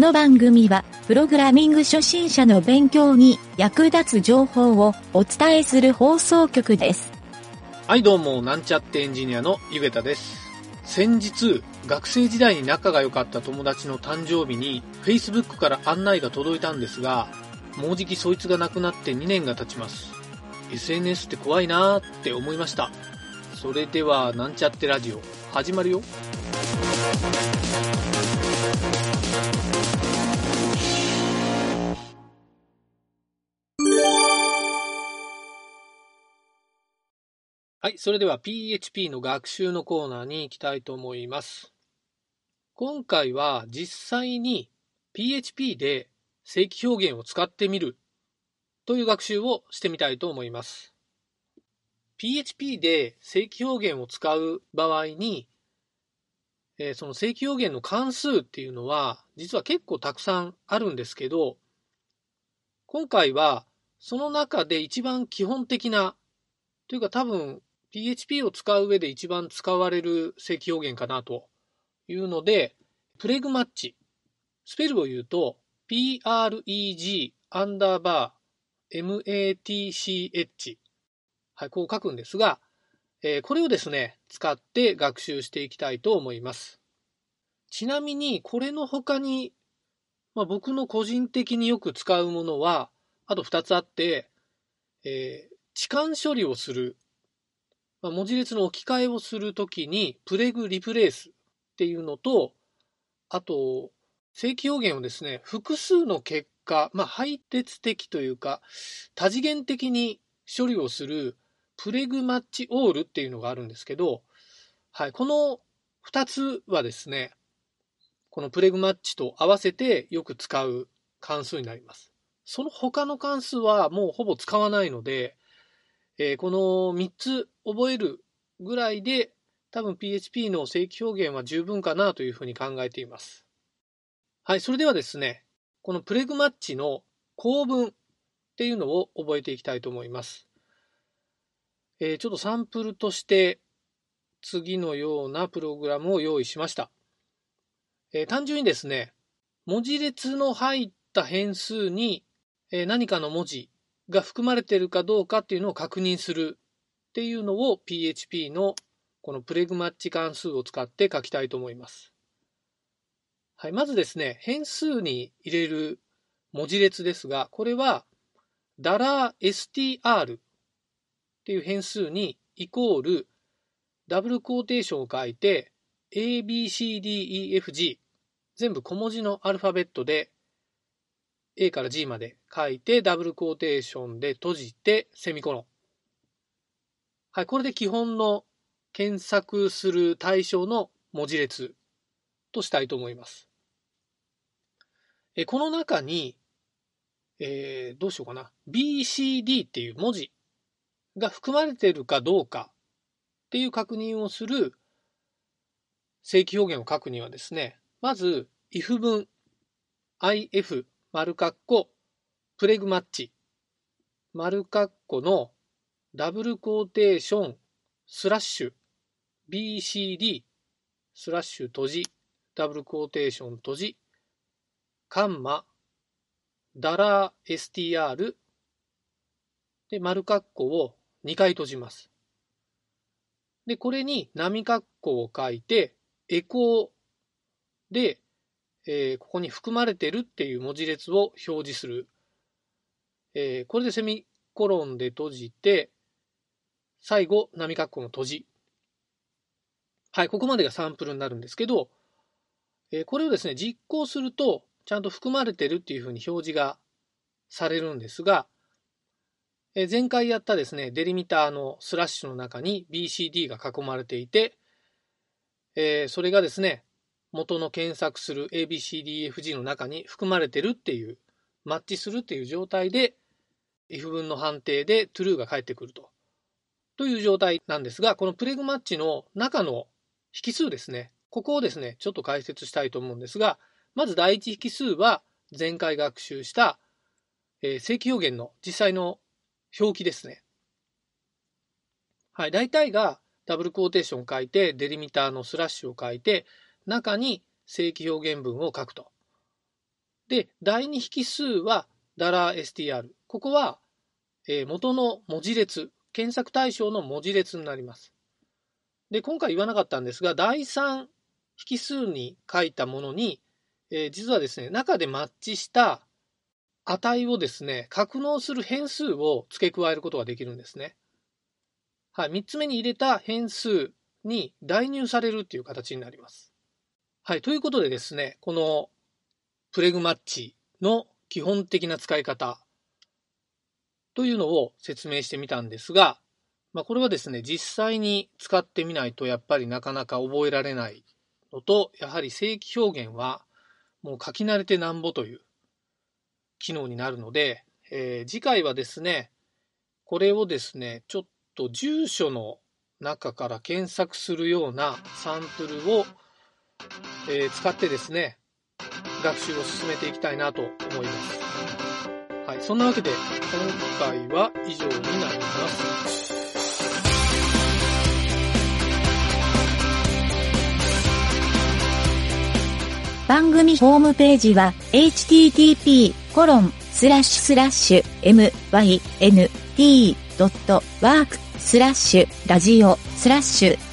この番組は、プログラミング初心者の勉強に役立つ情報をお伝えする放送局です。はい、どうも、なんちゃってエンジニアのゆげたです。先日、学生時代に仲が良かった友達の誕生日に、Facebook から案内が届いたんですが、もうじきそいつが亡くなって2年が経ちます。SNS って怖いなーって思いました。それでは、なんちゃってラジオ、始まるよ。はい、それでは PHP の学習のコーナーに行きたいと思います。今回は実際に PHP で正規表現を使ってみるという学習をしてみたいと思います。PHP で正規表現を使う場合に、えーその正規表現の関数っていうのは実は結構たくさんあるんですけど、今回はその中で一番基本的なというか多分 PHP を使う上で一番使われる正規表現かなというので、プレグマッチ。スペルを言うと、preg アンダーバー match。はい、こう書くんですが、えーこれをですね、使って学習していきたいと思います。ちなみに、これの他に、まあ、僕の個人的によく使うものは、あと2つあって、えー置換処理をするまあ文字列の置き換えをするときに、プレグリプレイスっていうのと、あと、正規表現をですね、複数の結果、まあ、配列的というか、多次元的に処理をする、プレグマッチオールっていうのがあるんですけど、はい、この2つはですね、このプレグマッチと合わせてよく使う関数になります。その他の関数はもうほぼ使わないので、えーこの3つ覚えるぐらいで多分 PHP の正規表現は十分かなというふうに考えています。はい、それではですね、このプレグマッチの構文っていうのを覚えていきたいと思います。えーちょっとサンプルとして次のようなプログラムを用意しました。えー単純にですね、文字列の入った変数に、え何かの文字が含まれているかどうかっていうのを確認するっていうのを PHP のこのプレグマッチ関数を使って書きたいと思います。はい、まずですね、変数に入れる文字列ですが、これは $str っていう変数にイコールダブルクォーテーションを書いて ABCDEFG 全部小文字のアルファベットで A から G まで書いて、ダブルクォーテーションで閉じて、セミコロン。はい、これで基本の検索する対象の文字列としたいと思います。えこの中に、えーどうしようかな。BCD っていう文字が含まれているかどうかっていう確認をする正規表現を書くにはですね、まず if 文 if 丸括弧preg_match。丸括弧のダブルクォーテーションスラッシュ。BCD スラッシュ閉じ。ダブルクォーテーション閉じ。カンマダラー STR で丸括弧を2回閉じます。で、これに波括弧を書いてエコーでえーここに含まれてるっていう文字列を表示する。えーこれでセミコロンで閉じて、最後、波括弧の閉じ。はい、ここまでがサンプルになるんですけど、えーこれをですね、実行すると、ちゃんと含まれてるっていうふうに表示がされるんですが、えー前回やったですね、デリミターのスラッシュの中に BCD が囲まれていて、えーそれがですね、元の検索する ABCDFG の中に含まれてるっていう、マッチするっていう状態で、if 文の判定で true が返ってくると。という状態なんですが、このプレグマッチの中の引数ですね。ここをですね、ちょっと解説したいと思うんですが、まず第一引数は前回学習した、えー正規表現の実際の表記ですね。はい、大体がダブルクォーテーションを書いて、デリミターのスラッシュを書いて、中に正規表現文を書くとで、第2引数は $str。ここは、えー、元の文字列、検索対象の文字列になります。で、今回言わなかったんですが、第3引数に書いたものに、えー、実はですね、中でマッチした値をですね、格納する変数を付け加えることができるんですね。はい、3つ目に入れた変数に代入されるっていう形になります。はい、ということでですね、このプレグマッチの基本的な使い方というのを説明してみたんですが、まあ、これはですね、実際に使ってみないとやっぱりなかなか覚えられないのと、やはり正規表現はもう書き慣れてなんぼという機能になるので、えー、次回はですね、これをですね、ちょっと住所の中から検索するようなサンプルを、えー、使ってですね、学習を進めていきたいなと思います。はい、そんなわけで今回は以上になります。番組ホームページは http コロンスラッシュスラッシュ mynt.work スラッシュラジオスラッシュ